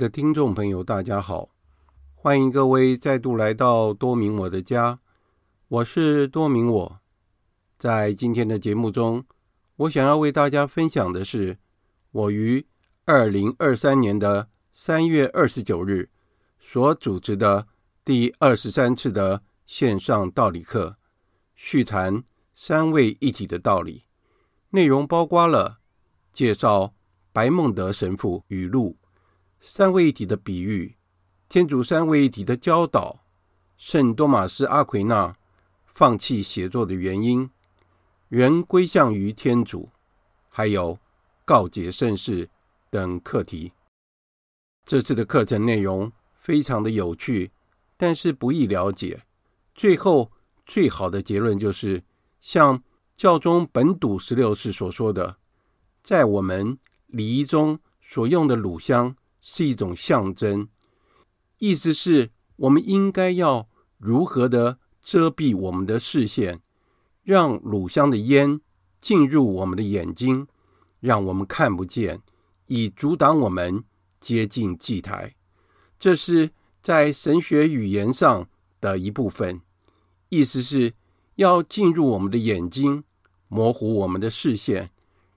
的听众朋友，大家好，欢迎各位再度来到多明我的家，我是多明我。在今天的节目中，我想要为大家分享的是我于二零二三年的三月二十九日所组织的第二十三次的线上道理课，续谈三位一体的道理，内容包括了介绍白孟德神父语录。三位一体的比喻，天主三位一体的教导，圣多玛斯阿奎那放弃写作的原因，人归向于天主，还有告解圣事等课题。这次的课程内容非常的有趣，但是不易了解。最后最好的结论就是，像教宗本笃十六世所说的，在我们礼仪中所用的乳香。是一种象征，意思是我们应该要如何的遮蔽我们的视线，让乳香的烟进入我们的眼睛，让我们看不见，以阻挡我们接近祭台。这是在神学语言上的一部分，意思是要进入我们的眼睛，模糊我们的视线，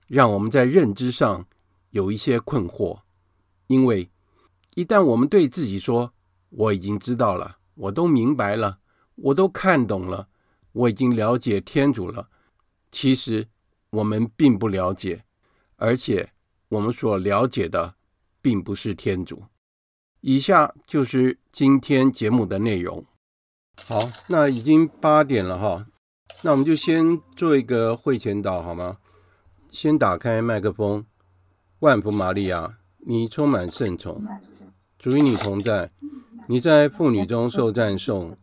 让我们在认知上有一些困惑。因为一旦我们对自己说：“我已经知道了，我都明白了，我都看懂了，我已经了解天主了。”其实我们并不了解，而且我们所了解的并不是天主。以下就是今天节目的内容。好，那已经八点了哈，那我们就先做一个会前祷好吗？先打开麦克风，万福玛利亚。你充满圣宠，主与你同在，你在妇女中受赞颂，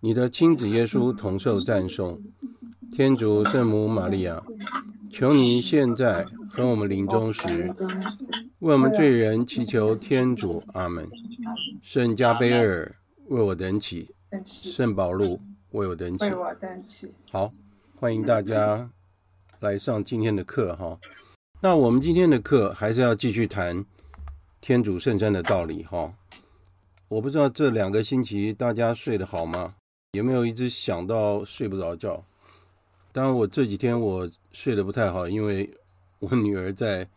你的亲子耶稣同受赞颂。天主圣母玛利亚，求你现在和我们临终时，为我们罪人祈求天主。阿门。圣加贝尔为我等起，圣保禄为我等起。好，欢迎大家来上今天的课哈。那我们今天的课还是要继续谈。天主圣餐的道理，哈，我不知道这两个星期大家睡得好吗？有没有一直想到睡不着觉？当然，我这几天我睡得不太好，因为我女儿在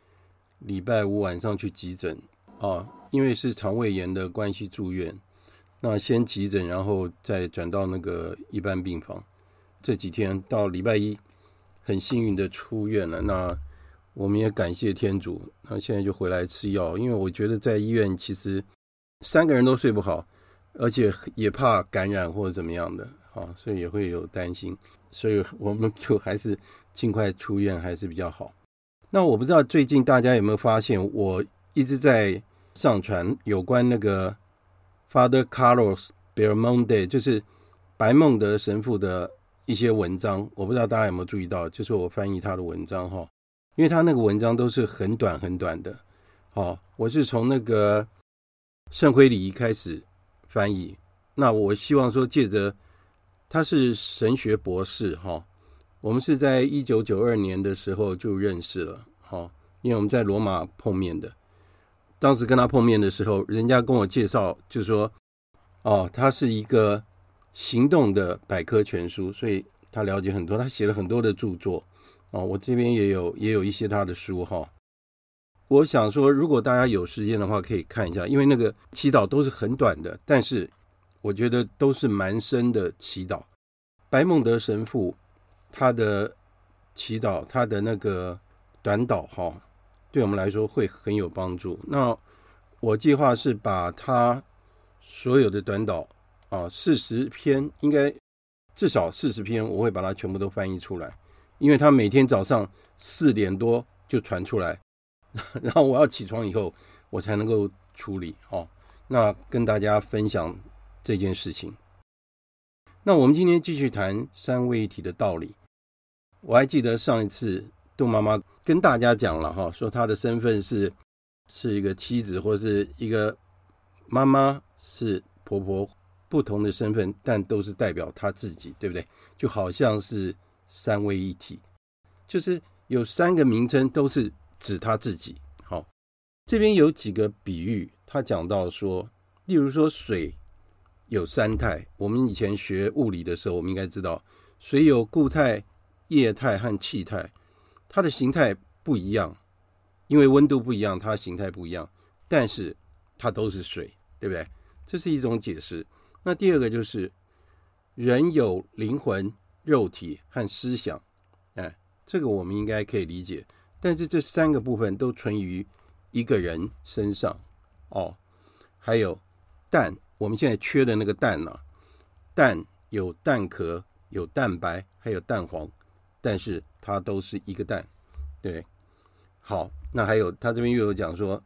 礼拜五晚上去急诊啊，因为是肠胃炎的关系住院。那先急诊，然后再转到那个一般病房。这几天到礼拜一，很幸运的出院了。那我们也感谢天主，那现在就回来吃药，因为我觉得在医院其实三个人都睡不好，而且也怕感染或者怎么样的，啊，所以也会有担心，所以我们就还是尽快出院还是比较好。那我不知道最近大家有没有发现，我一直在上传有关那个 Father Carlos Belmonte，就是白孟德神父的一些文章，我不知道大家有没有注意到，就是我翻译他的文章哈。因为他那个文章都是很短很短的，好，我是从那个圣辉礼仪开始翻译。那我希望说，借着他是神学博士，哈，我们是在一九九二年的时候就认识了，哈，因为我们在罗马碰面的。当时跟他碰面的时候，人家跟我介绍，就说，哦，他是一个行动的百科全书，所以他了解很多，他写了很多的著作。哦，我这边也有也有一些他的书哈。我想说，如果大家有时间的话，可以看一下，因为那个祈祷都是很短的，但是我觉得都是蛮深的祈祷。白孟德神父他的祈祷，他的那个短祷哈，对我们来说会很有帮助。那我计划是把他所有的短祷啊，四十篇，应该至少四十篇，我会把它全部都翻译出来。因为他每天早上四点多就传出来，然后我要起床以后，我才能够处理哦。那跟大家分享这件事情。那我们今天继续谈三位一体的道理。我还记得上一次杜妈妈跟大家讲了哈，说她的身份是是一个妻子或是一个妈妈，是婆婆，不同的身份，但都是代表她自己，对不对？就好像是。三位一体，就是有三个名称都是指他自己。好，这边有几个比喻，他讲到说，例如说水有三态，我们以前学物理的时候，我们应该知道，水有固态、液态和气态，它的形态不一样，因为温度不一样，它形态不一样，但是它都是水，对不对？这是一种解释。那第二个就是人有灵魂、肉体和思想，哎，这个我们应该可以理解。但是这三个部分都存于一个人身上哦。还有蛋，我们现在缺的那个蛋呢、啊？蛋有蛋壳、有蛋白，还有蛋黄，但是它都是一个蛋，对。好，那还有他这边又有讲说，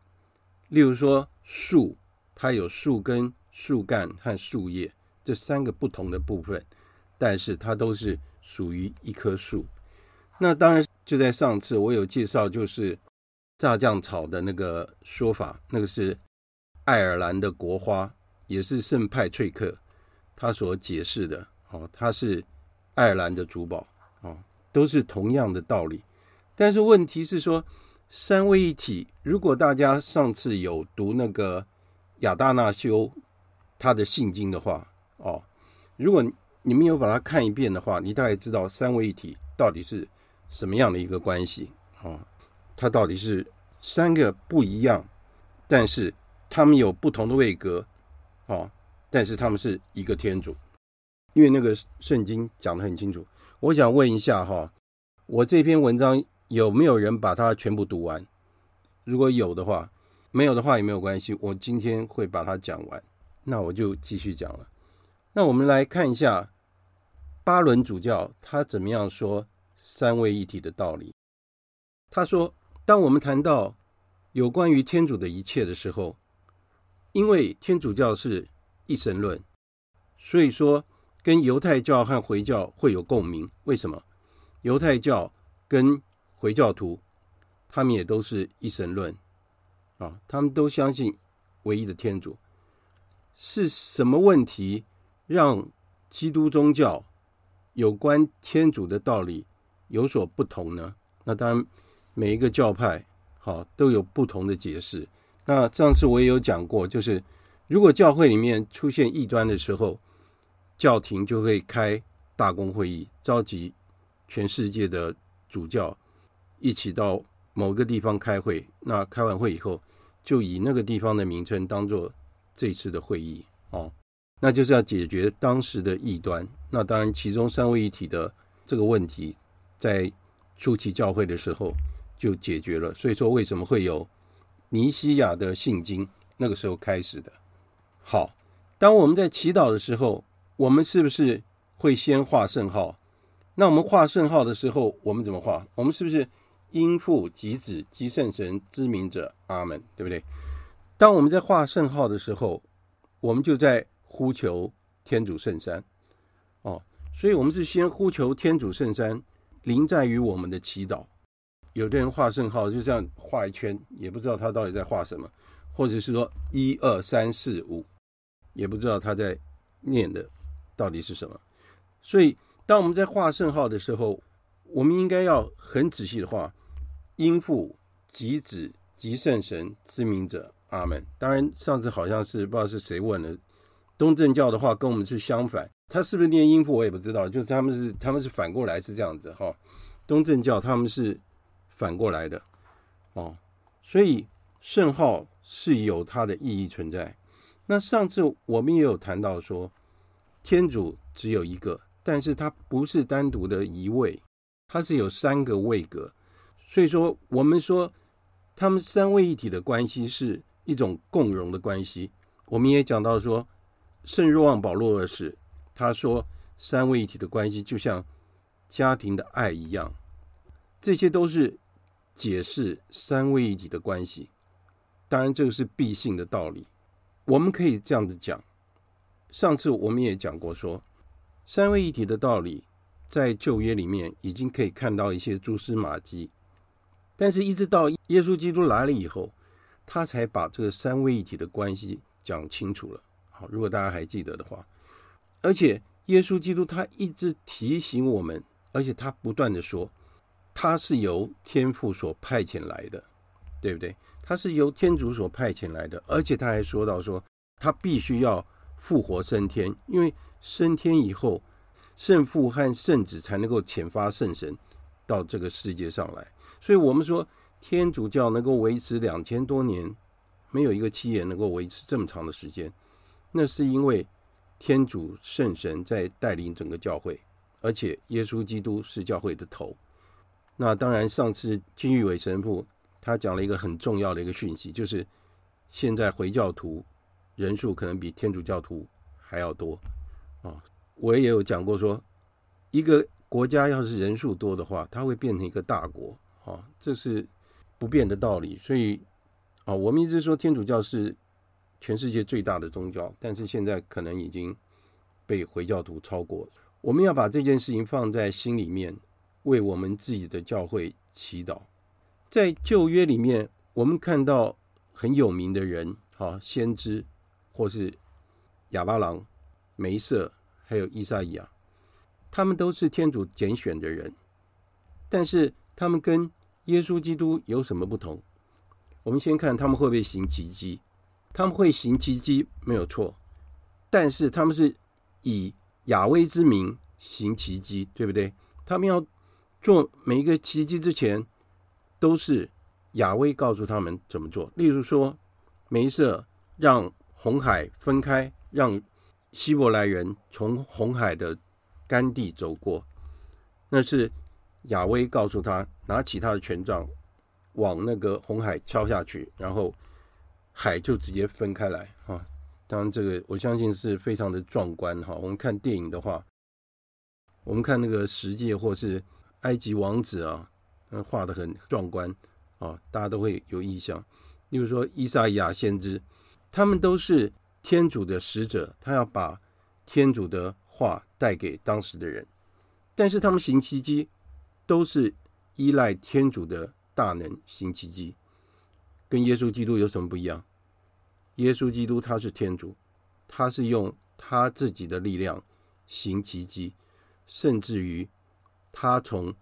例如说树，它有树根。树干和树叶这三个不同的部分，但是它都是属于一棵树。那当然就在上次我有介绍，就是炸酱草的那个说法，那个是爱尔兰的国花，也是圣派翠克他所解释的。哦，它是爱尔兰的珠宝，哦，都是同样的道理。但是问题是说，三位一体，如果大家上次有读那个亚达纳修。他的信经的话，哦，如果你没有把它看一遍的话，你大概知道三位一体到底是什么样的一个关系，哦，它到底是三个不一样，但是他们有不同的位格，哦，但是他们是一个天主，因为那个圣经讲得很清楚。我想问一下哈，我这篇文章有没有人把它全部读完？如果有的话，没有的话也没有关系，我今天会把它讲完。那我就继续讲了。那我们来看一下巴伦主教他怎么样说三位一体的道理。他说，当我们谈到有关于天主的一切的时候，因为天主教是一神论，所以说跟犹太教和回教会有共鸣。为什么？犹太教跟回教徒他们也都是一神论啊，他们都相信唯一的天主。是什么问题让基督宗教有关天主的道理有所不同呢？那当然，每一个教派好都有不同的解释。那上次我也有讲过，就是如果教会里面出现异端的时候，教廷就会开大公会议，召集全世界的主教一起到某个地方开会。那开完会以后，就以那个地方的名称当做。这次的会议，那就是要解决当时的异端。那当然，其中三位一体的这个问题，在初期教会的时候就解决了。所以说，为什么会有尼西亚的信经？那个时候开始的。好，当我们在祈祷的时候，我们是不是会先画圣号？那我们画圣号的时候，我们怎么画？我们是不是因父及子及圣神之名者，阿门，对不对？当我们在画圣号的时候，我们就在呼求天主圣山哦，所以我们是先呼求天主圣山临在于我们的祈祷。有的人画圣号就这样画一圈，也不知道他到底在画什么，或者是说一二三四五，也不知道他在念的到底是什么。所以，当我们在画圣号的时候，我们应该要很仔细的画，因父及子及圣神之名者。阿门。当然，上次好像是不知道是谁问了，东正教的话跟我们是相反，他是不是念音符我也不知道，就是他们是他们是反过来是这样子哈。东正教他们是反过来的哦，所以圣号是有它的意义存在。那上次我们也有谈到说，天主只有一个，但是它不是单独的一位，它是有三个位格，所以说我们说他们三位一体的关系是。一种共融的关系，我们也讲到说，圣若望保禄二世他说，三位一体的关系就像家庭的爱一样，这些都是解释三位一体的关系。当然，这个是必信的道理，我们可以这样子讲。上次我们也讲过说，说三位一体的道理在旧约里面已经可以看到一些蛛丝马迹，但是一直到耶稣基督来了以后。他才把这个三位一体的关系讲清楚了。好，如果大家还记得的话，而且耶稣基督他一直提醒我们，而且他不断的说，他是由天父所派遣来的。对不对？他是由天主所派遣来的，而且他还说到说，他必须要复活升天，因为升天以后，圣父和圣子才能够遣发圣神到这个世界上来。所以，我们说天主教能够维持两千多年，没有一个企业能够维持这么长的时间，那是因为天主圣神在带领整个教会，而且耶稣基督是教会的头。那当然，上次金玉伟神父。他讲了一个很重要的一个讯息，就是现在回教徒人数可能比天主教徒还要多啊！我也有讲过说，一个国家要是人数多的话，它会变成一个大国啊，这是不变的道理。所以啊，我们一直说天主教是全世界最大的宗教，但是现在可能已经被回教徒超过。我们要把这件事情放在心里面，为我们自己的教会祈祷。在旧约里面，我们看到很有名的人，哈，先知，或是亚巴郎、梅瑟，还有以赛亚，他们都是天主拣选的人。但是他们跟耶稣基督有什么不同？我们先看他们会不会行奇迹？他们会行奇迹，没有错。但是他们是以雅威之名行奇迹，对不对？他们要做每一个奇迹之前。都是雅威告诉他们怎么做。例如说，梅瑟让红海分开，让希伯来人从红海的干地走过，那是雅威告诉他，拿起他的权杖往那个红海敲下去，然后海就直接分开来啊！当然，这个我相信是非常的壮观哈。我们看电影的话，我们看那个十诫或是埃及王子啊。画的很壮观啊，大家都会有印象。例如说，以赛亚先知，他们都是天主的使者，他要把天主的话带给当时的人。但是他们行奇迹，都是依赖天主的大能行奇迹，跟耶稣基督有什么不一样？耶稣基督他是天主，他是用他自己的力量行奇迹，甚至于他从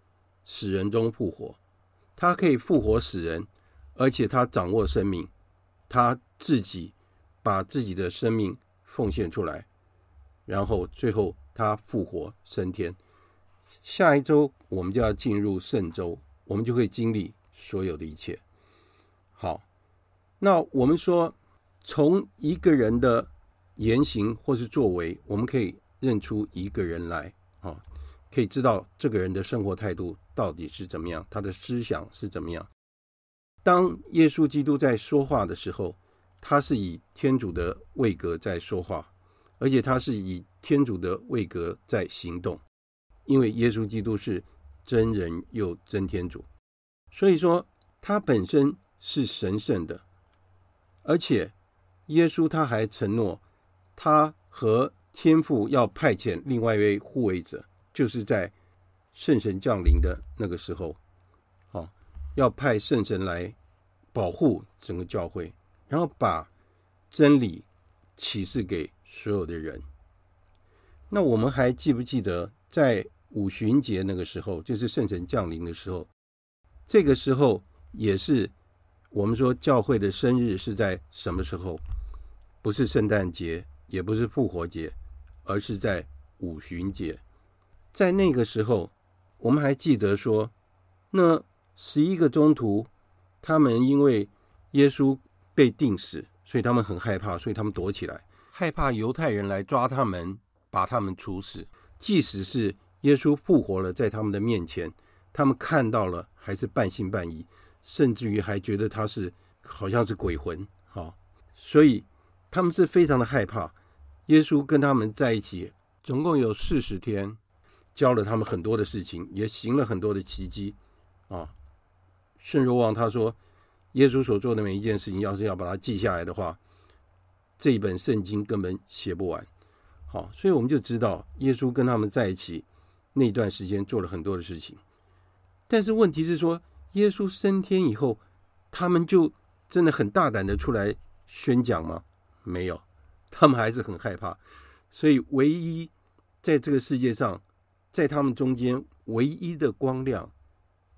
死人中复活，他可以复活死人，而且他掌握生命，他自己把自己的生命奉献出来，然后最后他复活升天。下一周我们就要进入圣周，我们就会经历所有的一切。那我们说，从一个人的言行或是作为，我们可以认出一个人来啊。可以知道这个人的生活态度到底是怎么样，他的思想是怎么样。当耶稣基督在说话的时候，他是以天主的位格在说话，而且他是以天主的位格在行动，因为耶稣基督是真人又真天主，所以说他本身是神圣的，而且耶稣他还承诺，他和天父要派遣另外一位护卫者。就是在圣神降临的那个时候，啊，要派圣神来保护整个教会，然后把真理启示给所有的人。那我们还记不记得，在五旬节那个时候，就是圣神降临的时候，这个时候也是我们说教会的生日是在什么时候？不是圣诞节，也不是复活节，而是在五旬节。在那个时候，我们还记得说，那十一个中途，他们因为耶稣被钉死，所以他们很害怕，所以他们躲起来，害怕犹太人来抓他们，把他们处死。即使是耶稣复活了，在他们的面前，他们看到了，还是半信半疑，甚至于还觉得他是好像是鬼魂，哈，所以他们是非常的害怕。耶稣跟他们在一起，总共有四十天。教了他们很多的事情，也行了很多的奇迹，啊，圣若望他说，耶稣所做的每一件事情，要是要把它记下来的话，这一本圣经根本写不完。好，所以我们就知道耶稣跟他们在一起那段时间做了很多的事情。但是问题是说，耶稣升天以后，他们就真的很大胆的出来宣讲吗？没有，他们还是很害怕。所以唯一在这个世界上。在他们中间唯一的光亮，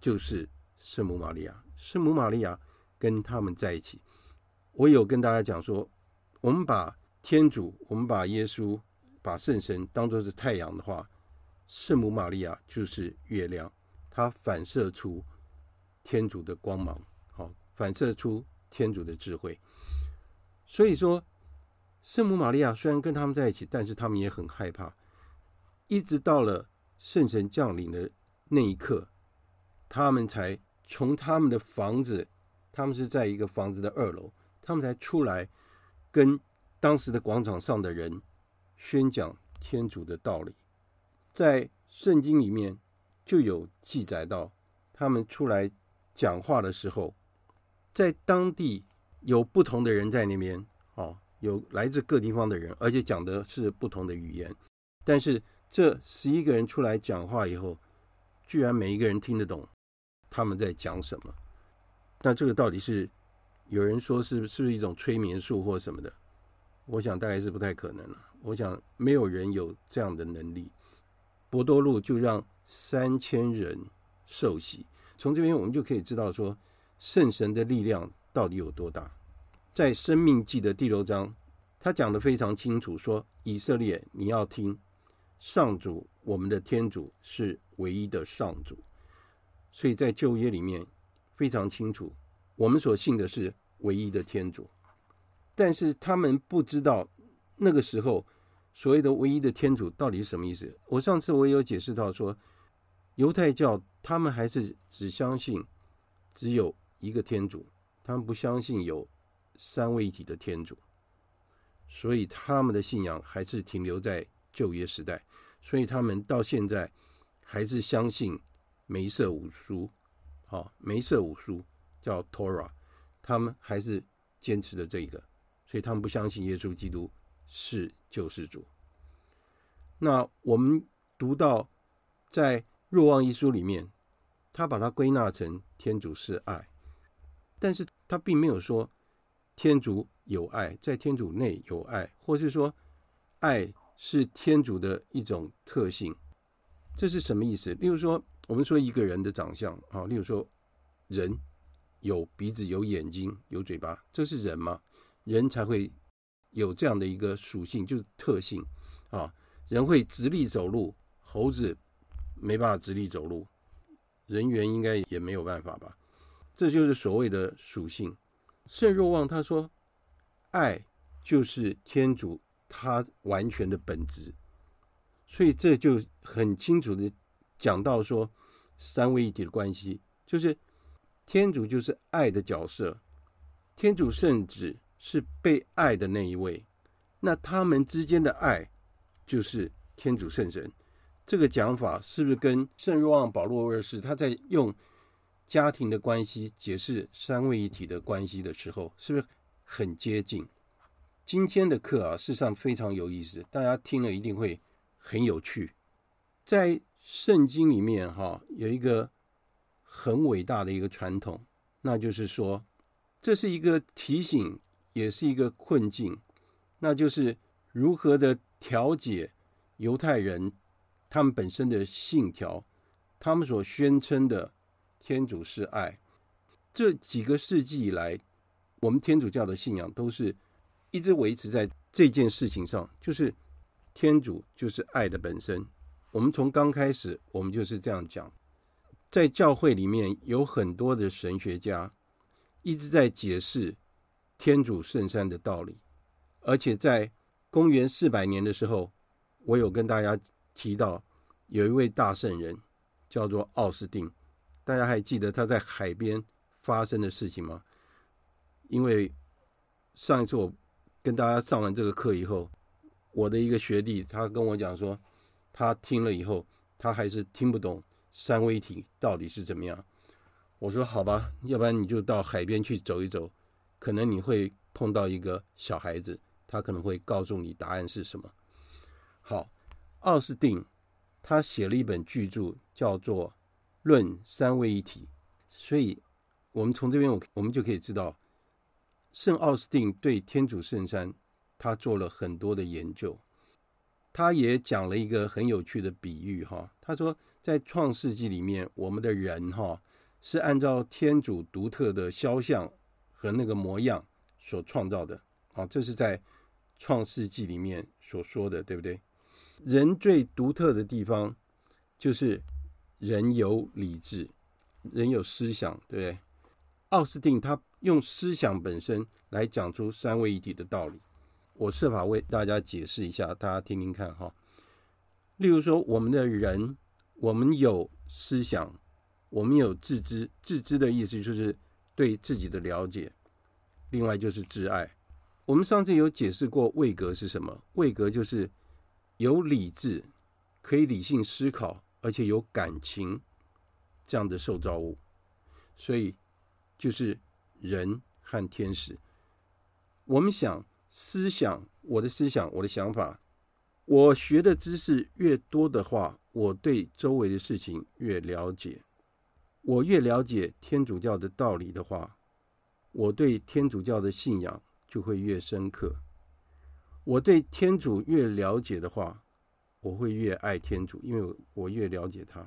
就是圣母玛利亚。圣母玛利亚跟他们在一起。我有跟大家讲说，我们把天主，我们把耶稣，把圣神当作是太阳的话，圣母玛利亚就是月亮，它反射出天主的光芒，好，反射出天主的智慧。所以说，圣母玛利亚虽然跟他们在一起，但是他们也很害怕。一直到了圣神降临的那一刻，他们才从他们的房子，他们是在一个房子的二楼，他们才出来跟当时的广场上的人宣讲天主的道理。在圣经里面就有记载到，他们出来讲话的时候，在当地有不同的人在那边，哦，有来自各地方的人，而且讲的是不同的语言，但是。这十一个人出来讲话以后，居然每一个人听得懂他们在讲什么。那这个到底是有人说是是不是一种催眠术或什么的？我想大概是不太可能了。我想没有人有这样的能力。博多路就让三千人受洗。从这边我们就可以知道说，圣神的力量到底有多大。在《生命记》的第六章，他讲得非常清楚，说以色列你要听。上主，我们的天主是唯一的上主，所以在旧约里面非常清楚，我们所信的是唯一的天主。但是他们不知道那个时候所谓的唯一的天主到底是什么意思。我上次我也有解释到说，犹太教他们还是只相信只有一个天主，他们不相信有三位一体的天主，所以他们的信仰还是停留在旧约时代，所以他们到现在还是相信梅瑟五书，好，梅瑟五书叫 Torah，他们还是坚持的这个，所以他们不相信耶稣基督是救世主。那我们读到在若望一书里面，他把它归纳成天主是爱，但是他并没有说天主有爱，在天主内有爱，或是说爱。是天主的一种特性，这是什么意思？例如说，我们说一个人的长相啊，例如说，人有鼻子、有眼睛、有嘴巴，这是人吗？人才会有这样的一个属性，就是特性啊。人会直立走路，猴子没办法直立走路，人猿应该也没有办法吧？这就是所谓的属性。圣若望他说，爱就是天主。他完全的本质，所以这就很清楚的讲到说，三位一体的关系，就是天主就是爱的角色，天主圣子是被爱的那一位，那他们之间的爱就是天主圣神。这个讲法是不是跟圣若望保禄二世他在用家庭的关系解释三位一体的关系的时候，是不是很接近？今天的课啊，事实上非常有意思，大家听了一定会很有趣。在圣经里面，哈，有一个很伟大的一个传统，那就是说，这是一个提醒，也是一个困境，那就是如何的调解犹太人他们本身的信条，他们所宣称的天主是爱。这几个世纪以来，我们天主教的信仰都是。一直维持在这件事情上，就是天主就是爱的本身。我们从刚开始，我们就是这样讲。在教会里面有很多的神学家一直在解释天主圣山的道理，而且在公元四百年的时候，我有跟大家提到有一位大圣人叫做奥斯定。大家还记得他在海边发生的事情吗？因为上一次我。跟大家上完这个课以后，我的一个学弟他跟我讲说，他听了以后，他还是听不懂三位一体到底是怎么样。我说好吧，要不然你就到海边去走一走，可能你会碰到一个小孩子，他可能会告诉你答案是什么。好，奥斯定他写了一本巨著，叫做《论三位一体》，所以我们从这边我我们就可以知道。圣奥斯定对天主圣三，他做了很多的研究，他也讲了一个很有趣的比喻哈。他说，在创世纪里面，我们的人哈是按照天主独特的肖像和那个模样所创造的。啊，这是在创世纪里面所说的，对不对？人最独特的地方就是人有理智，人有思想，对不对？奥斯定他用思想本身来讲出三位一体的道理。我设法为大家解释一下，大家听听看哈。例如说，我们的人，我们有思想，我们有自知，自知的意思就是对自己的了解。另外就是自爱。我们上次有解释过位格是什么？位格就是有理智，可以理性思考，而且有感情这样的受造物。所以就是人和天使。我们想。思想，我的思想，我的想法，我学的知识越多的话，我对周围的事情越了解。我越了解天主教的道理的话，我对天主教的信仰就会越深刻。我对天主越了解的话，我会越爱天主，因为我越了解他。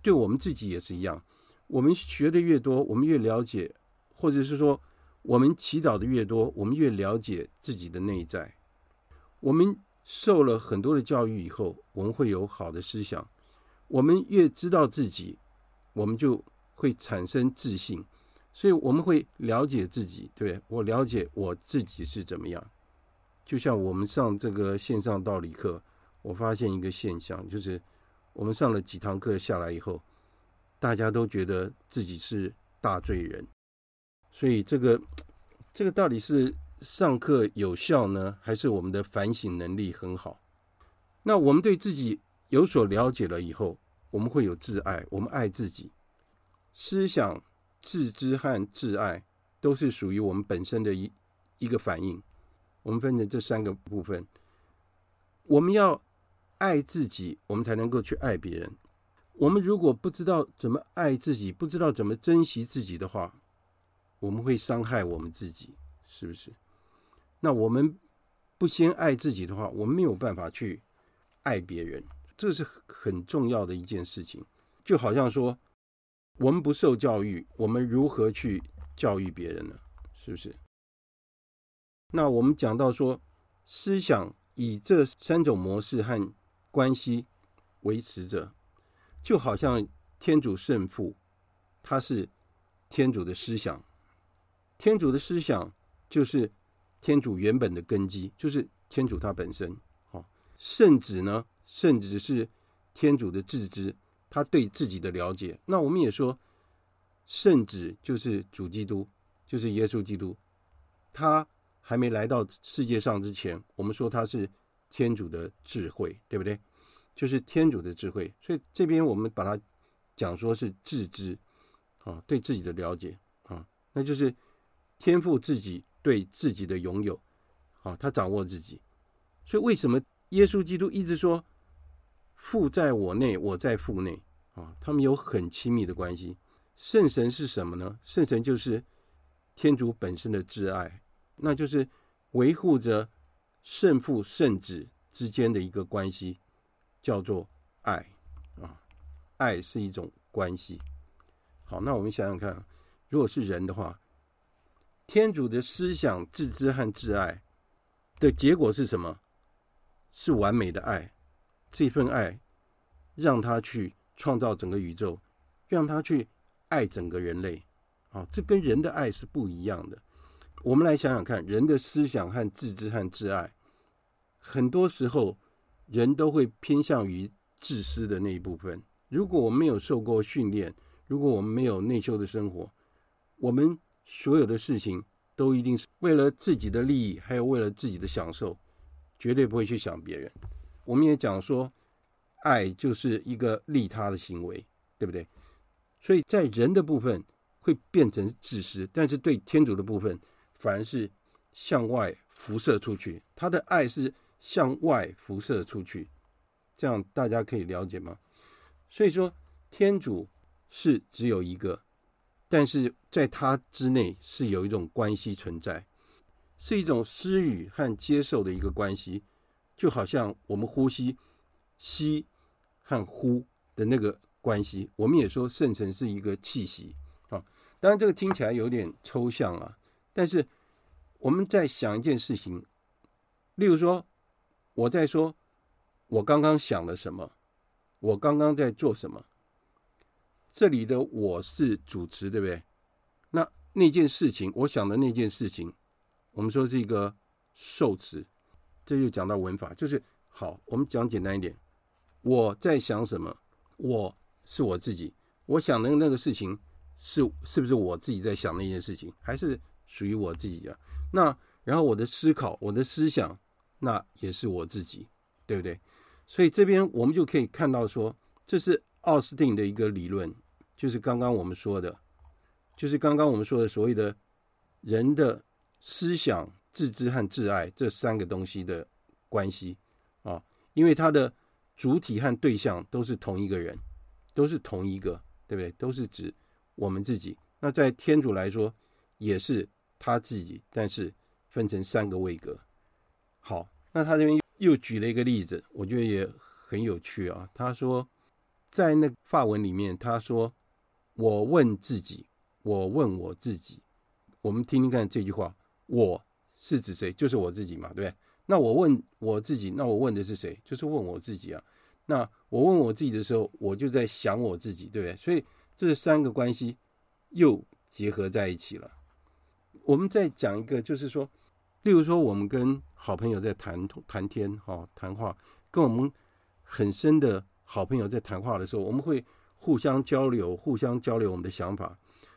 对我们自己也是一样，我们学的越多，我们越了解，或者是说。我们祈祷的越多，我们越了解自己的内在。我们受了很多的教育以后，我们会有好的思想。我们越知道自己，我们就会产生自信。所以我们会了解自己，对，我了解我自己是怎么样。就像我们上这个线上道理课，我发现一个现象，就是我们上了几堂课下来以后，大家都觉得自己是大罪人。所以这个这个到底是上课有效呢，还是我们的反省能力很好？那我们对自己有所了解了以后，我们会有自爱，我们爱自己。思想、自知和自爱都是属于我们本身的一一个反应。我们分成这三个部分。我们要爱自己，我们才能够去爱别人。我们如果不知道怎么爱自己，不知道怎么珍惜自己的话，我们会伤害我们自己，是不是？那我们不先爱自己的话，我们没有办法去爱别人，这是很重要的一件事情。就好像说，我们不受教育，我们如何去教育别人呢？是不是？那我们讲到说，思想以这三种模式和关系维持着，就好像天主圣父，他是天主的思想。天主的思想就是天主原本的根基，就是天主他本身。哦，圣子呢？圣子是天主的自知，他对自己的了解。那我们也说，圣子就是主基督，就是耶稣基督。他还没来到世界上之前，我们说他是天主的智慧，对不对？就是天主的智慧。所以这边我们把它讲说是自知，啊，对自己的了解，啊，那就是。天赋自己对自己的拥有，啊，他掌握自己，所以为什么耶稣基督一直说父在我内，我在父内啊？他们有很亲密的关系。圣神是什么呢？圣神就是天主本身的挚爱，那就是维护着圣父圣子之间的一个关系，叫做爱啊。爱是一种关系。好，那我们想想看，如果是人的话。天主的思想、自知和自爱的结果是什么？是完美的爱。这份爱让他去创造整个宇宙，让他去爱整个人类。啊，这跟人的爱是不一样的。我们来想想看，人的思想和自知和自爱，很多时候人都会偏向于自私的那一部分。如果我们没有受过训练，如果我们没有内修的生活，我们。所有的事情都一定是为了自己的利益，还有为了自己的享受，绝对不会去想别人。我们也讲说，爱就是一个利他的行为，对不对？所以在人的部分会变成自私，但是对天主的部分反而是向外辐射出去。他的爱是向外辐射出去，这样大家可以了解吗？所以说，天主是只有一个。但是在他之内是有一种关系存在，是一种施予和接受的一个关系，就好像我们呼吸吸和呼的那个关系。我们也说圣神是一个气息啊，当然这个听起来有点抽象啊，但是我们在想一件事情，例如说，我在说，我刚刚想了什么，我刚刚在做什么。这里的我是主词，对不对？那那件事情，我想的那件事情，我们说是一个受词，这就讲到文法，就是好，我们讲简单一点，我在想什么？我是我自己，我想的那个事情是是不是我自己在想那件事情，还是属于我自己的？那然后我的思考，我的思想，那也是我自己，对不对？所以这边我们就可以看到说，这是奥斯汀的一个理论，就是刚刚我们说的，就是刚刚我们说的所谓的人的思想、自知和自爱这三个东西的关系啊，因为它的主体和对象都是同一个人，都是同一个，对不对？都是指我们自己。那在天主来说，也是他自己，但是分成三个位格。好，那他这边。又举了一个例子，我觉得也很有趣啊。他说，在那发文里面，他说：“我问自己，我问我自己。”我们听听看这句话，“我是指谁？就是我自己嘛，对不对？”那我问我自己，那我问的是谁？就是问我自己啊。那我问我自己的时候，我就在想我自己，对不对？所以这三个关系又结合在一起了。我们再讲一个，就是说。例如说，我们跟好朋友在谈谈天，哈，谈话，跟我们很深的好朋友在谈话的时候，我们会互相交流，互相交流我们的想法。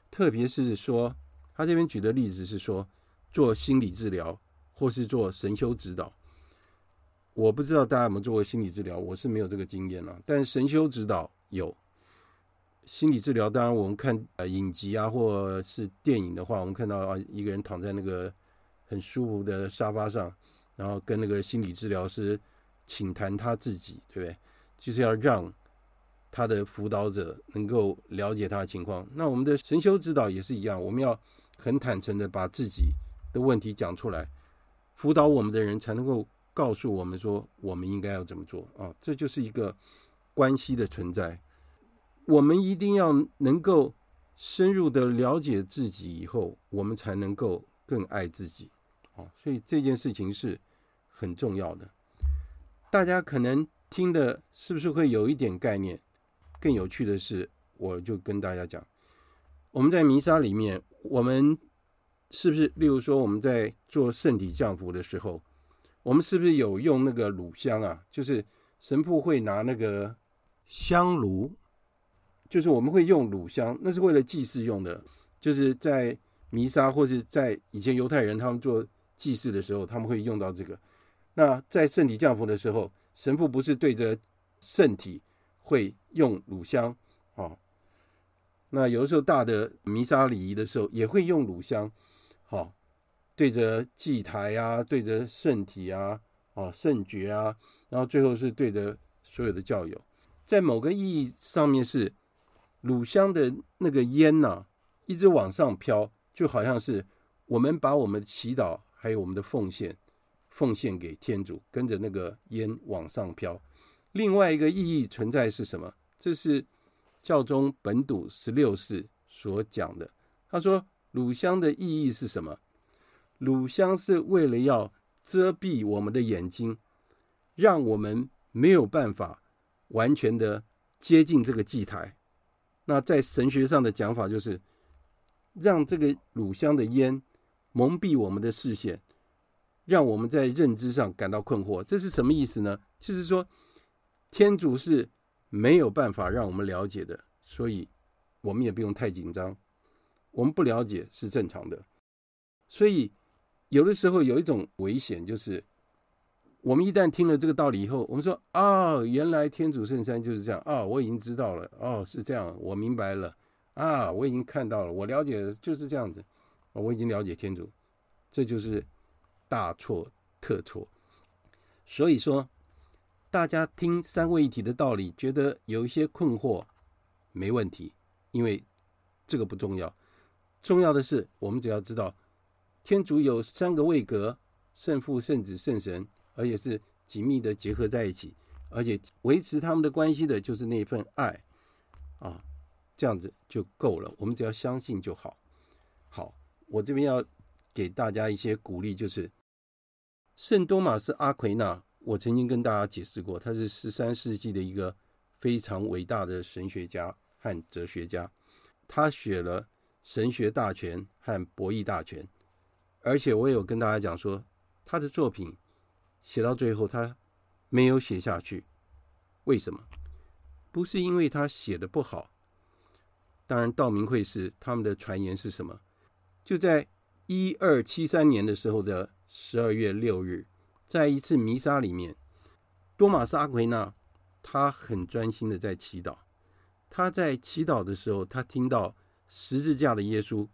特别是说，他这边举的例子是说，做心理治疗或是做神修指导。我不知道大家有没有做过心理治疗，我是没有这个经验了。但神修指导有。心理治疗，当然我们看呃影集啊，或是电影的话，我们看到啊一个人躺在那个。很舒服的沙发上，然后跟那个心理治疗师倾谈他自己，对不对？就是要让他的辅导者能够了解他的情况。那我们的神修指导也是一样，我们要很坦诚的把自己的问题讲出来，辅导我们的人才能够告诉我们说我们应该要怎么做啊。这就是一个关系的存在。我们一定要能够深入的了解自己以后，我们才能够更爱自己。哦所以这件事情是很重要的。大家可能听的是不是会有一点概念？更有趣的是，我就跟大家讲，我们在弥撒里面，我们是不是，例如说我们在做圣体降福的时候，我们是不是有用那个乳香啊？就是神父会拿那个香炉，就是我们会用乳香，那是为了祭祀用的，就是在弥撒或是在以前犹太人他们做。祭祀的时候，他们会用到这个。那在圣体降福的时候，神父不是对着圣体会用乳香啊、哦？那有的时候大的弥撒礼仪的时候，也会用乳香，好、哦，对着祭台啊，对着圣体啊，啊圣爵啊，然后最后是对着所有的教友。在某个意义上面是乳香的那个烟呐、一直往上飘，就好像是我们把我们的祈祷。还有我们的奉献，奉献给天主，跟着那个烟往上飘。另外一个意义存在是什么？这是教宗本笃十六世所讲的。他说，乳香的意义是什么？乳香是为了要遮蔽我们的眼睛，让我们没有办法完全的接近这个祭台。那在神学上的讲法就是，让这个乳香的烟。蒙蔽我们的视线，让我们在认知上感到困惑。这是什么意思呢？就是说，天主是没有办法让我们了解的，所以我们也不用太紧张。我们不了解是正常的。所以有的时候有一种危险，就是我们一旦听了这个道理以后，我们说：“哦，原来天主圣三就是这样啊，哦，我已经知道了。哦，是这样，我明白了啊，我已经看到了，我了解就是这样子。”我已经了解天主，这就是大错特错。所以说，大家听三位一体的道理，觉得有一些困惑，没问题，因为这个不重要。重要的是，我们只要知道，天主有三个位格：圣父、圣子、圣神，而且是紧密的结合在一起，而且维持他们的关系的就是那份爱啊，这样子就够了。我们只要相信就好。好。我这边要给大家一些鼓励，就是圣多玛斯阿奎那。我曾经跟大家解释过，他是十三世纪的一个非常伟大的神学家和哲学家。他写了《神学大全》和《博弈大全》，而且我也有跟大家讲说，他的作品写到最后他没有写下去，为什么？不是因为他写的不好。当然，道明会是他们的传言是什么？就在一二七三年的时候的十二月六日。在一次弥撒里面，多马斯阿奎那他很专心的在祈祷。他在祈祷的时候，他听到十字架的耶稣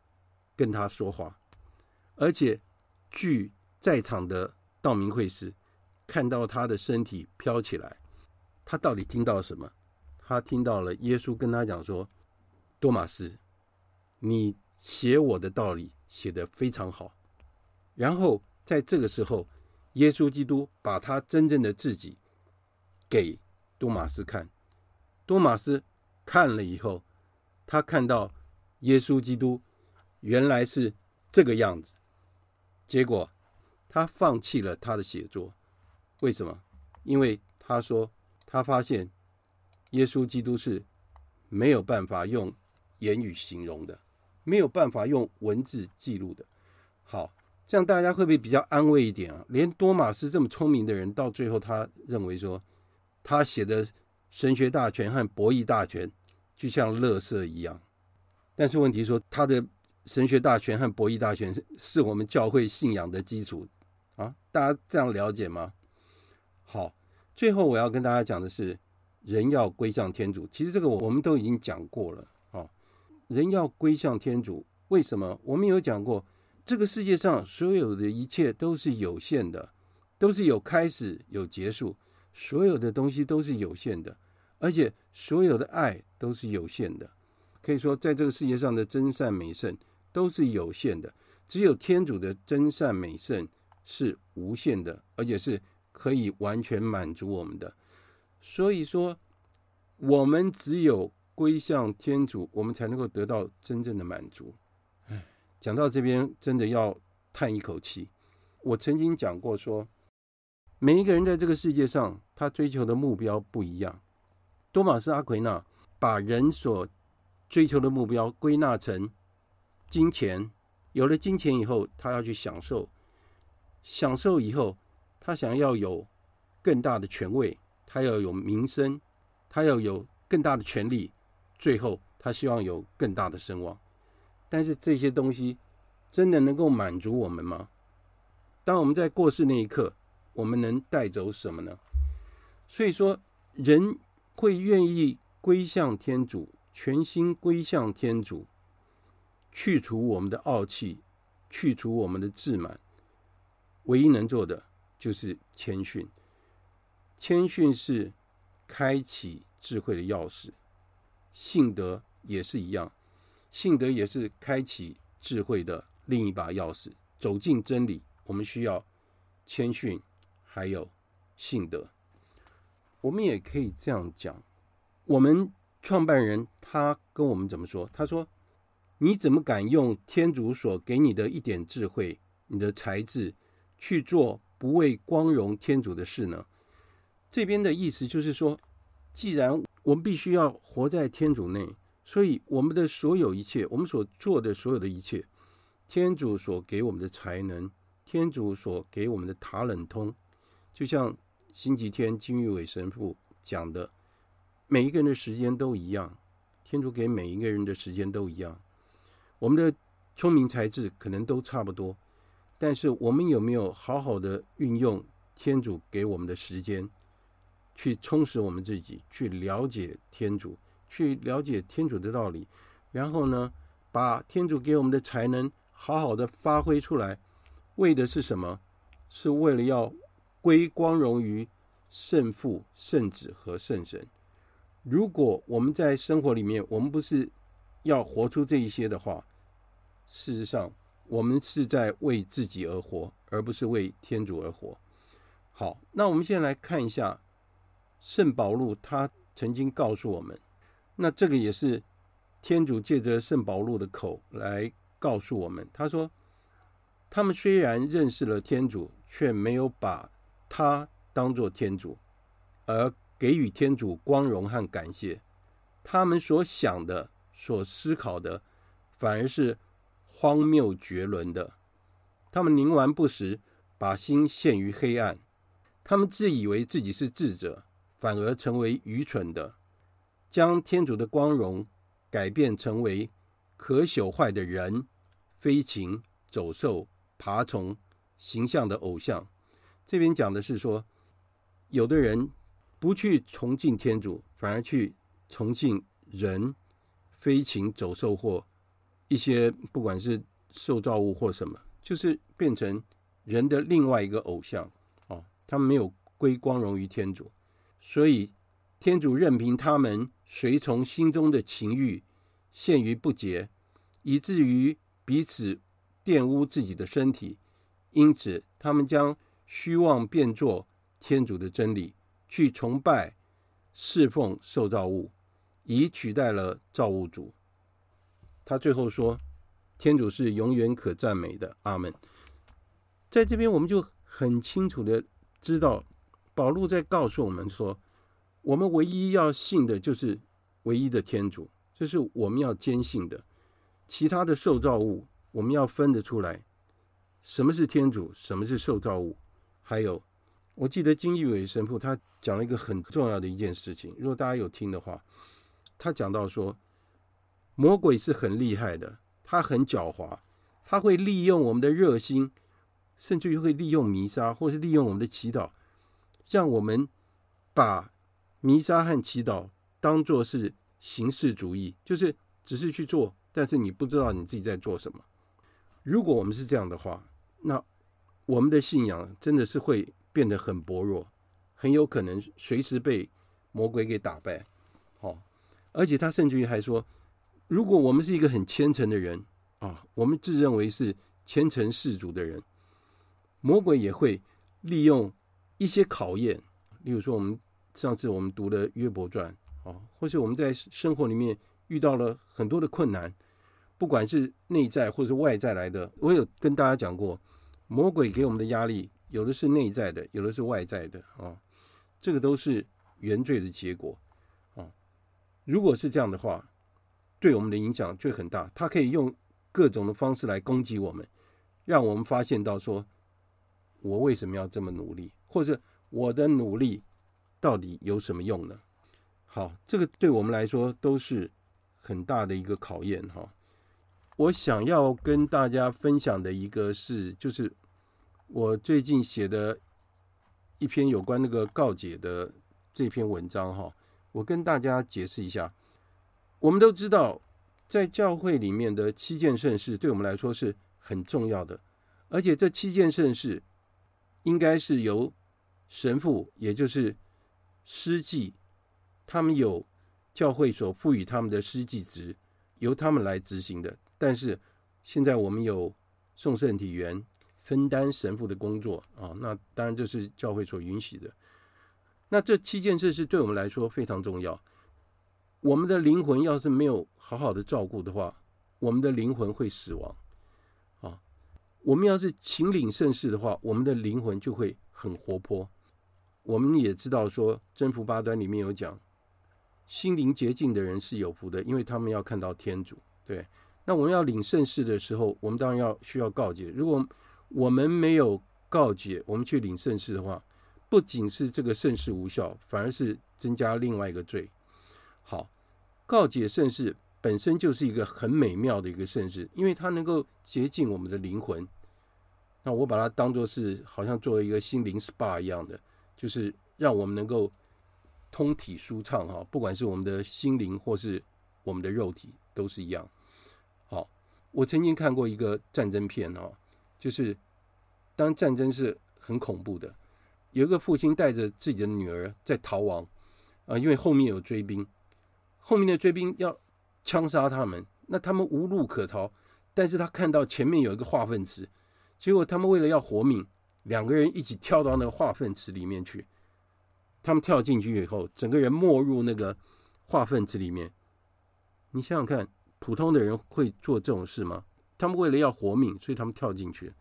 跟他说话，而且据在场的道明会士看到他的身体飘起来，他到底听到了什么？他听到了耶稣跟他讲说：“多马斯，你写我的道理写得非常好。”然后在这个时候。耶稣基督把他真正的自己给多马斯看，多马斯看了以后，他看到耶稣基督原来是这个样子，结果他放弃了他的写作。为什么？因为他说他发现耶稣基督是没有办法用言语形容的，没有办法用文字记录的。好。这样大家会不会比较安慰一点啊？连多马斯这么聪明的人，到最后他认为说，他写的《神学大全》和《博弈大全》就像垃圾一样。但是问题说，他的《神学大全》和《博弈大全》是我们教会信仰的基础啊！大家这样了解吗？好，最后我要跟大家讲的是，人要归向天主。其实这个我们都已经讲过了啊。人要归向天主，为什么？我们有讲过。这个世界上所有的一切都是有限的，都是有开始有结束，所有的东西都是有限的，而且所有的爱都是有限的。可以说，在这个世界上的真善美圣都是有限的，只有天主的真善美圣是无限的，而且是可以完全满足我们的。所以说，我们只有归向天主，我们才能够得到真正的满足。讲到这边，真的要叹一口气。我曾经讲过说，每一个人在这个世界上，他追求的目标不一样。多马斯阿奎那把人所追求的目标归纳成金钱，有了金钱以后，他要去享受，享受以后，他想要有更大的权位，他要有名声，他要有更大的权力，最后他希望有更大的声望。但是这些东西真的能够满足我们吗？当我们在过世那一刻，我们能带走什么呢？所以说，人会愿意归向天主，全心归向天主，去除我们的傲气，去除我们的自满，唯一能做的就是谦逊。谦逊是开启智慧的钥匙，信德也是一样。信德也是开启智慧的另一把钥匙。走进真理，我们需要谦逊，还有信德。我们也可以这样讲：我们创办人他跟我们怎么说？他说：“你怎么敢用天主所给你的一点智慧、你的才智去做不为光荣天主的事呢？”这边的意思就是说，既然我们必须要活在天主内。所以，我们的所有一切，我们所做的所有的一切，天主所给我们的才能，天主所给我们的塔冷通，就像星期天金玉伟神父讲的，每一个人的时间都一样，天主给每一个人的时间都一样。我们的聪明才智可能都差不多，但是我们有没有好好的运用天主给我们的时间，去充实我们自己，去了解天主？去了解天主的道理，然后呢，把天主给我们的才能好好的发挥出来，为的是什么？是为了要归光荣于圣父、圣子和圣神。如果我们在生活里面，我们不是要活出这一些的话，事实上，我们是在为自己而活，而不是为天主而活。好，那我们现在来看一下圣保禄，他曾经告诉我们。那这个也是天主借着圣保禄的口来告诉我们，他说：“他们虽然认识了天主，却没有把他当作天主，而给予天主光荣和感谢。他们所想的、所思考的，反而是荒谬绝伦的。他们冥顽不实，把心陷于黑暗。他们自以为自己是智者，反而成为愚蠢的，将天主的光荣改变成为可朽坏的人、飞禽、走兽、爬虫形象的偶像。这边讲的是说，有的人不去崇敬天主，反而去崇敬人、飞禽、走兽或一些不管是受造物或什么，就是变成人的另外一个偶像哦。他们没有归光荣于天主，所以天主任凭他们随从心中的情欲，陷于不洁，以至于彼此玷污自己的身体。因此，他们将虚妄变作天主的真理，去崇拜、侍奉受造物，以取代了造物主。他最后说：“天主是永远可赞美的。”阿门。在这边，我们就很清楚的。知道，保禄在告诉我们说，我们唯一要信的就是唯一的天主，这是我们要坚信的。其他的受造物，我们要分得出来，什么是天主，什么是受造物。还有，我记得金义伟神父他讲了一个很重要的一件事情，如果大家有听的话，他讲到说，魔鬼是很厉害的，他很狡猾，他会利用我们的热心。甚至于会利用弥撒，或是利用我们的祈祷，让我们把弥撒和祈祷当作是形式主义，就是只是去做，但是你不知道你自己在做什么。如果我们是这样的话，那我们的信仰真的是会变得很薄弱，很有可能随时被魔鬼给打败。好，而且他甚至于还说，如果我们是一个很虔诚的人啊，我们自认为是虔诚事主的人。魔鬼也会利用一些考验，例如说，我们上次我们读的约伯传啊，或是我们在生活里面遇到了很多的困难，不管是内在或是外在来的，我有跟大家讲过，魔鬼给我们的压力，有的是内在的，有的是外在的啊，这个都是原罪的结果啊。如果是这样的话，对我们的影响却很大，他可以用各种的方式来攻击我们，让我们发现到说。我为什么要这么努力？或者我的努力到底有什么用呢？好，这个对我们来说都是很大的一个考验哈。我想要跟大家分享的一个是，就是我最近写的一篇有关那个告解的这篇文章哈。我跟大家解释一下，我们都知道，在教会里面的七件圣事对我们来说是很重要的，而且这七件圣事。应该是由神父，也就是司祭，他们有教会所赋予他们的司祭职，由他们来执行的。但是现在我们有送圣体员分担神父的工作啊，那当然这是教会所允许的。那这七件事是对我们来说非常重要。我们的灵魂要是没有好好的照顾的话，我们的灵魂会死亡。啊我们要是勤领圣事的话，我们的灵魂就会很活泼。我们也知道说，征服八端里面有讲，心灵洁净的人是有福的，因为他们要看到天主。对，那我们要领圣事的时候，我们当然要需要告解。如果我们没有告解，我们去领圣事的话，不仅是这个圣事无效，反而是增加另外一个罪。告解圣事本身就是一个很美妙的一个圣事，因为它能够洁净我们的灵魂。那我把它当做是好像作为一个心灵 SPA 一样的，就是让我们能够通体舒畅哈，不管是我们的心灵或是我们的肉体都是一样。好，我曾经看过一个战争片哦，就是当战争是很恐怖的，有一个父亲带着自己的女儿在逃亡啊，因为后面有追兵，后面的追兵要枪杀他们，那他们无路可逃，但是他看到前面有一个化粪池。结果他们为了要活命，两个人一起跳到那个化粪池里面去。他们跳进去以后，整个人没入那个化粪池里面。你想想看，普通的人会做这种事吗？他们为了要活命，所以他们跳进去。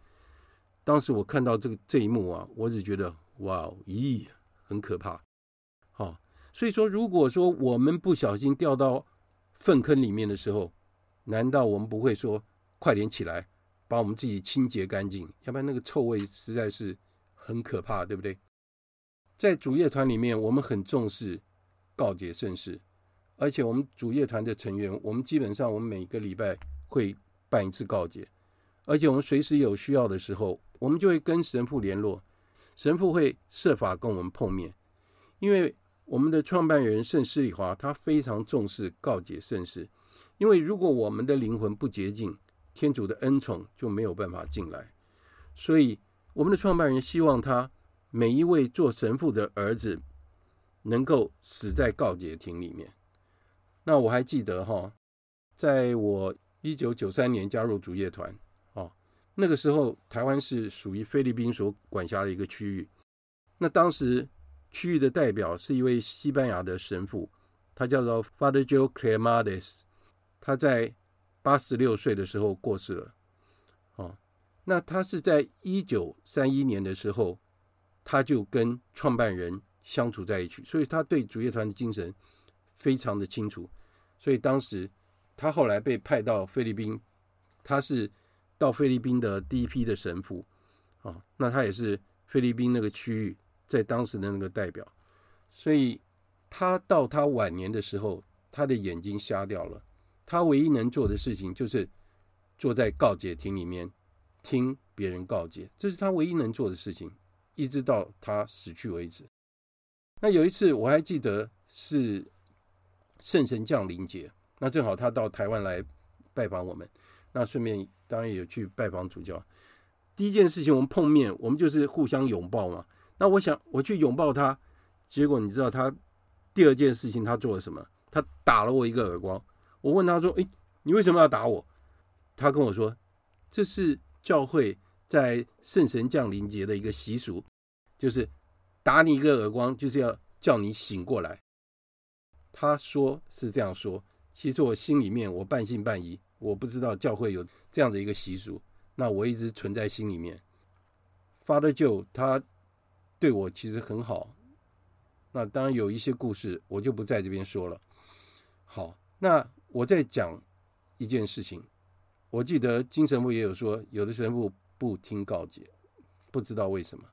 当时我看到这个这一幕啊，我只觉得哇，咦，很可怕。所以说，如果说我们不小心掉到粪坑里面的时候，难道我们不会说快点起来，把我们自己清洁干净？要不然那个臭味实在是很可怕，对不对？在主业团里面，我们很重视告解圣事，而且我们主业团的成员，我们基本上我们每个礼拜会办一次告解，而且我们随时有需要的时候，我们就会跟神父联络，神父会设法跟我们碰面，因为我们的创办人圣施礼华他非常重视告解圣事，因为如果我们的灵魂不洁净，天主的恩宠就没有办法进来，所以我们的创办人希望他。每一位做神父的儿子能够死在告解亭里面。那我还记得哈，在我一九九三年加入主业团，哦，那个时候台湾是属于菲律宾所管辖的一个区域。那当时区域的代表是一位西班牙的神父，他叫做 Father Joe Cremades，他在八十六岁的时候过世了。哦，那他是在一九三一年的时候。他就跟创办人相处在一起，所以他对主业团的精神非常的清楚。所以当时他后来被派到菲律宾，他是到菲律宾的第一批的神父啊。那他也是菲律宾那个区域在当时的那个代表。所以他到他晚年的时候，他的眼睛瞎掉了。他唯一能做的事情就是坐在告解亭里面听别人告解，这是他唯一能做的事情。一直到他死去为止。那有一次我还记得是圣神降临节，那正好他到台湾来拜访我们，那顺便当然也有去拜访主教。第一件事情我们碰面，我们就是互相拥抱嘛。那我想我去拥抱他，结果你知道他第二件事情他做了什么？他打了我一个耳光。我问他说：“诶，你为什么要打我？”他跟我说：“这是教会。”在圣神降临节的一个习俗，就是打你一个耳光，就是要叫你醒过来。他说是这样说，其实我心里面我半信半疑，我不知道教会有这样的一个习俗，那我一直存在心里面。Father Joe 他对我其实很好，那当然有一些故事，我就不在这边说了。好，那我再讲一件事情，我记得精神部也有说，有的神父。不听告解，不知道为什么，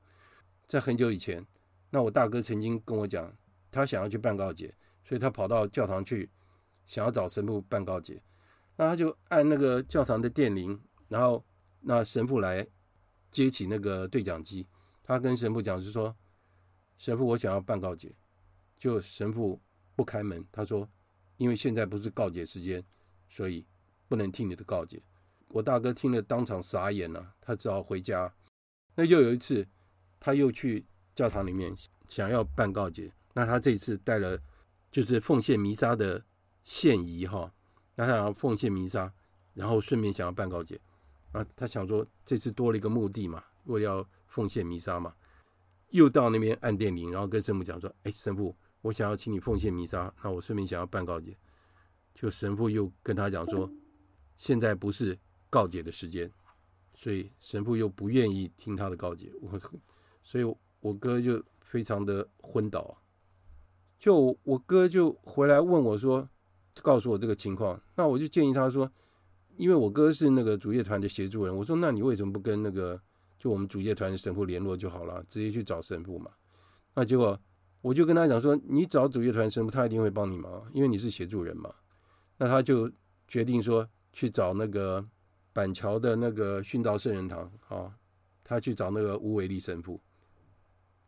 在很久以前，那我大哥曾经跟我讲，他想要去办告解，所以他跑到教堂去，想要找神父办告解。那他就按那个教堂的电铃，然后那神父来接起那个对讲机，他跟神父讲是说，神父，我想要办告解，就神父不开门，他说，因为现在不是告解时间，所以不能听你的告解。我大哥听了当场傻眼了，他只好回家。那又有一次，他又去教堂里面想要办告解。那他这次带了就是奉献弥撒的献仪哈，那他想要奉献弥撒，然后顺便想要办告解。啊，他想说这次多了一个目的嘛，为了要奉献弥撒嘛，又到那边按电铃，然后跟神父讲说：“哎，神父，我想要请你奉献弥撒，那我顺便想要办告解。”就神父又跟他讲说：“现在不是。”告解的时间，所以神父又不愿意听他的告解，我，所以我哥就非常的昏倒。就我哥就回来问我说，告诉我这个情况，那我就建议他说，因为我哥是那个主业团的协助人，我说那你为什么不跟那个就我们主业团神父联络就好了，直接去找神父嘛？那结果我就跟他讲说，你找主业团神父，他一定会帮你忙，因为你是协助人嘛。那他就决定说去找那个。板桥的那个殉道圣人堂啊，他去找那个吴伟立神父，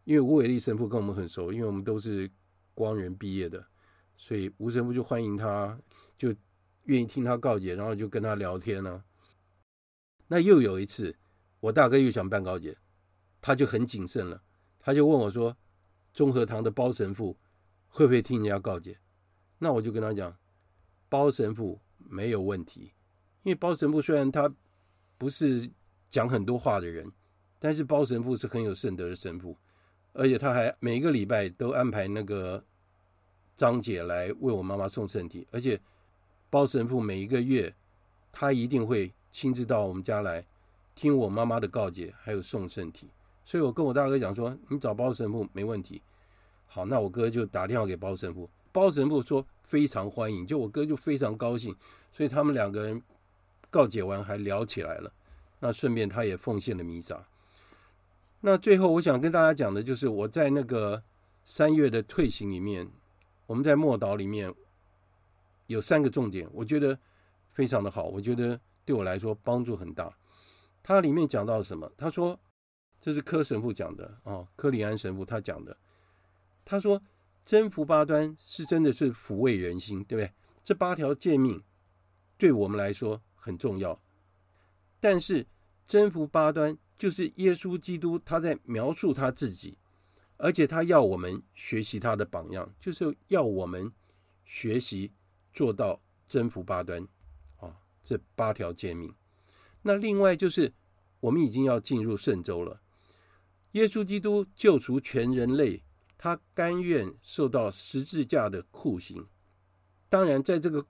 因为吴伟立神父跟我们很熟，因为我们都是光仁毕业的，所以吴神父就欢迎他，就愿意听他告解，然后就跟他聊天呢、那又有一次，我大哥又想办告解，他就很谨慎了，他就问我说：“中和堂的包神父会不会听人家告解？”那我就跟他讲：“包神父没有问题。”因为包神父虽然他不是讲很多话的人，但是包神父是很有圣德的神父，而且他还每一个礼拜都安排那个张姐来为我妈妈送圣体，而且包神父每一个月他一定会亲自到我们家来听我妈妈的告解，还有送圣体。所以我跟我大哥讲说，你找包神父没问题。好，那我哥就打电话给包神父，包神父说非常欢迎，就我哥就非常高兴，所以他们两个人告解完还聊起来了。那顺便他也奉献了弥撒。那最后我想跟大家讲的就是我在那个三月的退行里面，我们在莫岛里面有三个重点，我觉得非常的好，我觉得对我来说帮助很大。它里面讲到什么？他说这是柯神父讲的啊，柯里安神父他讲的。他说真福八端是真的是抚慰人心，对不对？这八条诫命对我们来说很重要，但是真福八端。就是耶稣基督，他在描述他自己，而且他要我们学习他的榜样，就是要我们学习做到真福八端啊，这八条诫命。那另外就是我们已经要进入圣周了，耶稣基督救赎全人类，他甘愿受到十字架的酷刑。当然，在这个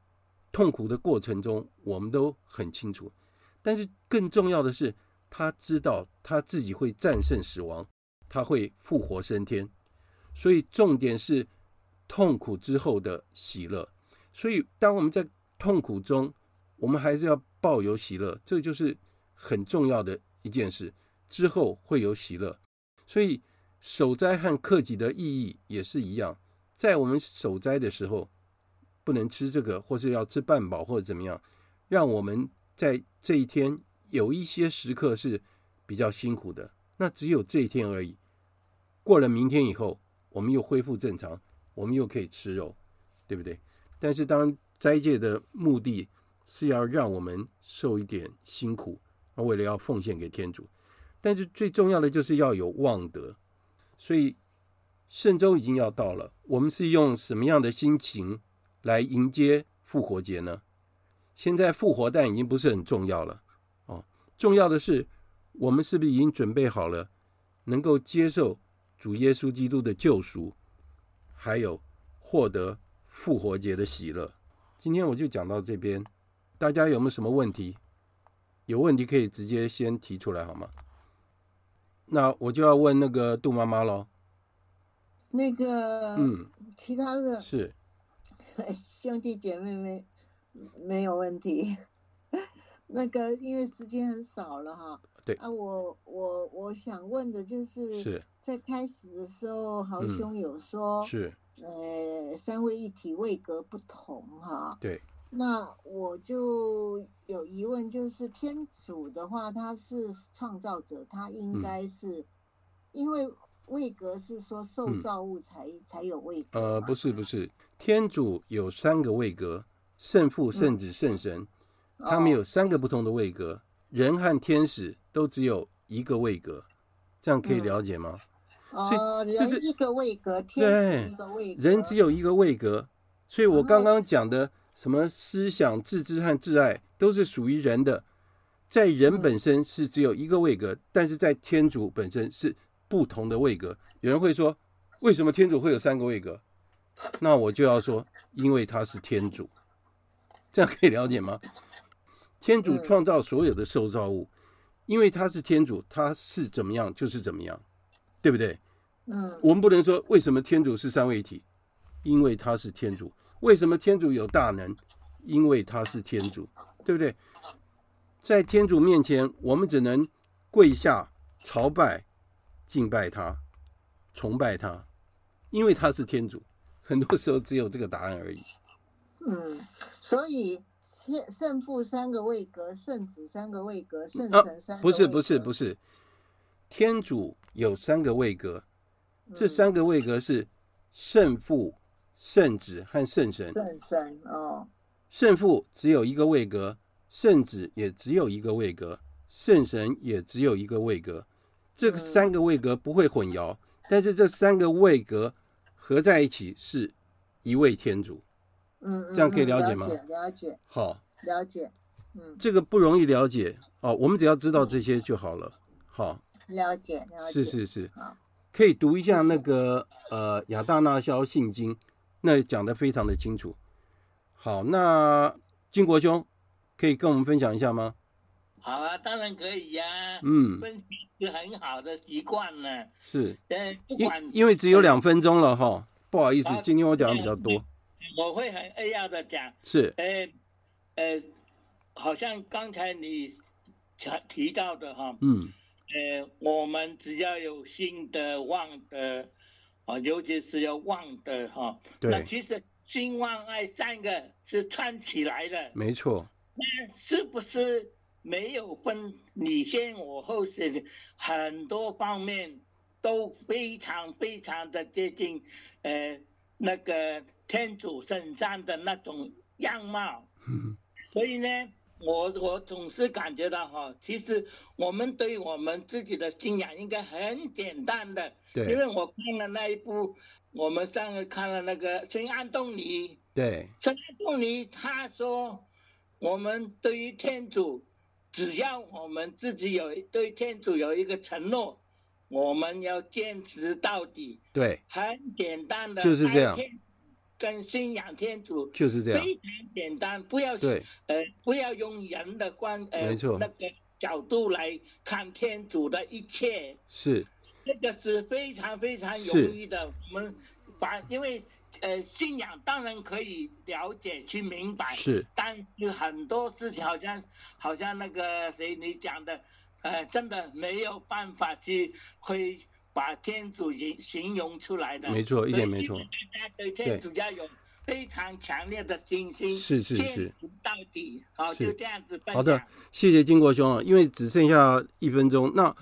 痛苦的过程中，我们都很清楚，但是更重要的是。他知道他自己会战胜死亡，他会复活升天，所以重点是痛苦之后的喜乐。所以当我们在痛苦中，我们还是要抱有喜乐，这就是很重要的一件事。之后会有喜乐，所以守斋和克己的意义也是一样。在我们守斋的时候，不能吃这个，或是要吃半饱，或者怎么样，让我们在这一天。有一些时刻是比较辛苦的，那只有这一天而已。过了明天以后，我们又恢复正常，我们又可以吃肉，对不对？但是当斋戒的目的是要让我们受一点辛苦，为了要奉献给天主。但是最重要的就是要有望德。所以圣周已经要到了，我们是用什么样的心情来迎接复活节呢？现在复活诞已经不是很重要了。哦重要的是，我们是不是已经准备好了，能够接受主耶稣基督的救赎，还有获得复活节的喜乐？今天我就讲到这边，大家有没有什么问题？有问题可以直接先提出来好吗？那我就要问那个杜妈妈喽。那个，嗯，其他的，是 兄弟姐妹没没有问题。那个，因为时间很少了哈。对啊，我我我想问的就是，是在开始的时候，豪兄有说，嗯、是呃，三位一体位格不同哈。对。那我就有疑问，就是天主的话，他是创造者，他应该是、嗯、因为位格是说受造物才、嗯、才有位格。呃，不是不是，天主有三个位格：圣父、圣子、圣神。嗯他们有三个不同的位格，哦、人和天使都只有一个位格，这样可以了解吗？嗯、哦，这是一个位格，天使一个位格，人只有一个位格，所以我刚刚讲的什么思想、自知和自爱都是属于人的，在人本身是只有一个位格，嗯、但是在天主本身是不同的位格。有人会说，为什么天主会有三个位格？那我就要说，因为他是天主，这样可以了解吗？天主创造所有的受造物，嗯、因为他是天主，他是怎么样就是怎么样，对不对？嗯，我们不能说为什么天主是三位一体，因为他是天主。为什么天主有大能？因为他是天主，对不对？在天主面前，我们只能跪下朝拜、敬拜他、崇拜他，因为他是天主。很多时候只有这个答案而已。嗯，所以。圣父三个位格，圣子三个位格，圣神三个位格。不是不是不是，天主有三个位格，这三个位格是圣父、圣子和圣神。圣神哦，圣父只有一个位格，圣子也只有一个位格，圣神也只有一个位格。这个三个位格不会混淆，但是这三个位格合在一起是一位天主。嗯，嗯，这样可以了解吗？了解，了解。好，了解。嗯，这个不容易了解哦，我们只要知道这些就好了。好，了解，了解。是是是。好，可以读一下那个呃亚大那肖信经，那讲得非常的清楚。好，那金国兄可以跟我们分享一下吗？好啊，当然可以呀。嗯，分析是很好的习惯呢。是。呃，不管因因为只有两分钟了哈，不好意思，今天我讲的比较多。我会很扼要的讲。是。呃，呃，好像刚才你提提到的哈。嗯。呃，我们只要有新的、望得，啊，尤其是要望的哈。对。那其实心、望、爱三个是串起来的。没错。那是不是没有分你先我后是很多方面都非常非常的接近，呃，那个天主圣上的那种样貌。所以呢，我我总是感觉到哈，其实我们对我们自己的信仰应该很简单的。对。因为我看了那一部，我们上次看了那个圣安东尼。对。圣安东尼他说。我们对于天主，只要我们自己有对天主有一个承诺，我们要坚持到底。对，很简单的，就是这样。跟信仰天主就是这样，非常简单，不要对，呃，不要用人的观呃没错那个角度来看天主的一切。是，这个是非常非常容易的。我们把因为。呃，信仰当然可以了解去明白，是，但是很多事情好像好像那个谁你讲的，呃，真的没有办法去会把天主形形容出来的。没错，一点没错。大家对天主要有非常强烈的信心，是是是，到底，好，就这样子。好的，谢谢金国兄啊，因为只剩下一分钟，那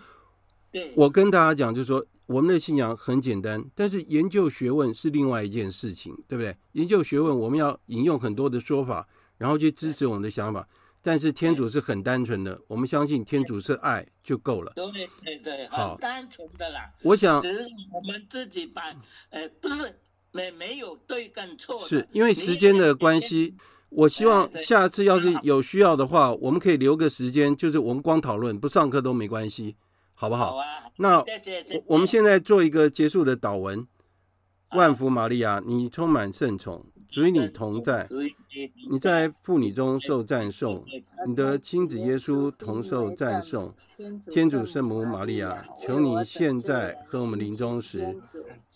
对，我跟大家讲，就是说。我们的信仰很简单，但是研究学问是另外一件事情，对不对？研究学问，我们要引用很多的说法，然后去支持我们的想法。但是天主是很单纯的，我们相信天主是爱就够了。对对对，好，很单纯的啦。我想，只是我们自己把，呃，不是没没有对跟错。是因为时间的关系，我希望下次要是有需要的话，我们可以留个时间，就是我们光讨论，不上课都没关系。好不好？好啊，那谢谢谢谢我们现在做一个结束的祷文。万福玛利亚，你充满圣宠，主与你同在，你在妇女中受赞颂，你的亲子耶稣同受赞颂。天主圣母玛利亚，求你现在和我们临终时，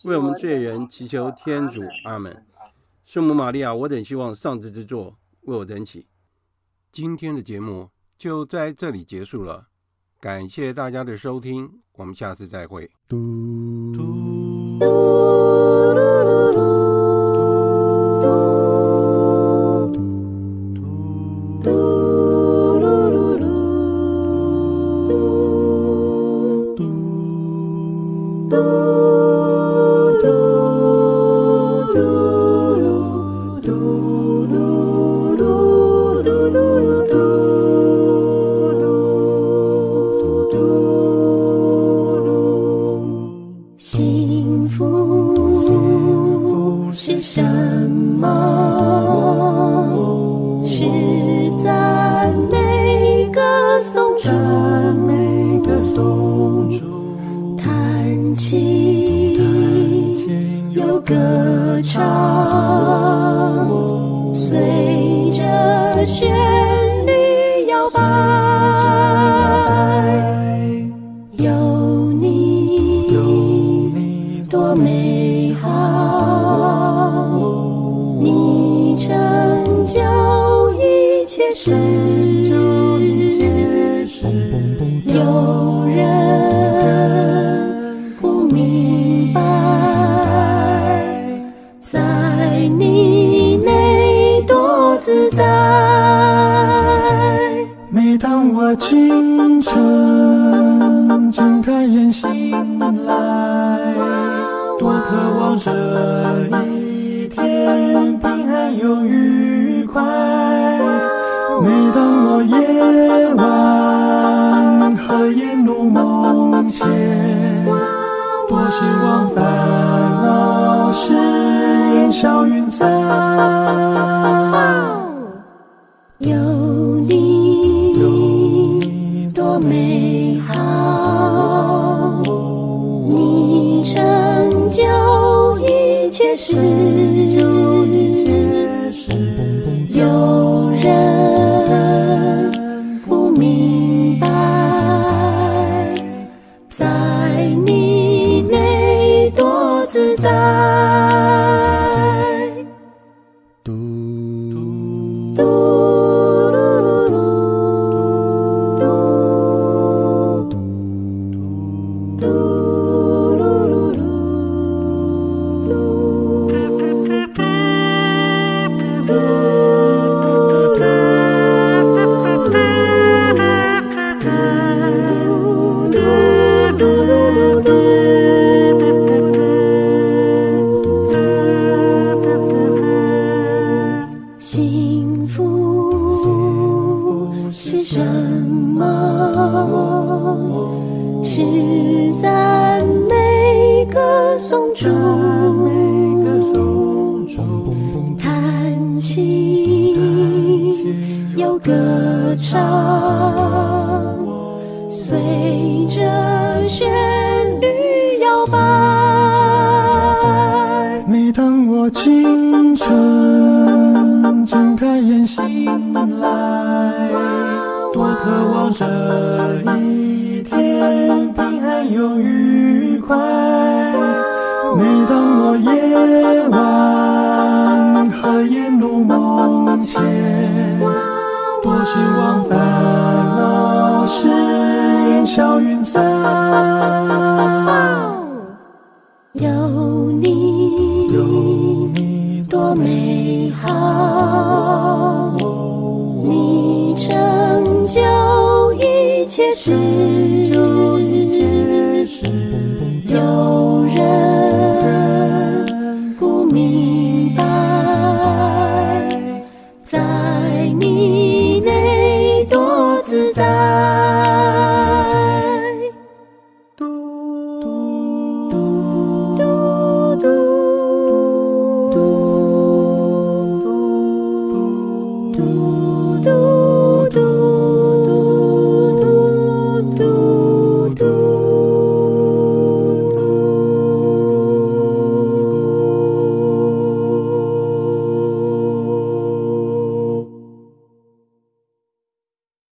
为我们罪人祈求天主。阿门。圣母玛利亚，我等希望上智之作为我等起。今天的节目就在这里结束了。感谢大家的收听，我们下次再会。有人不明。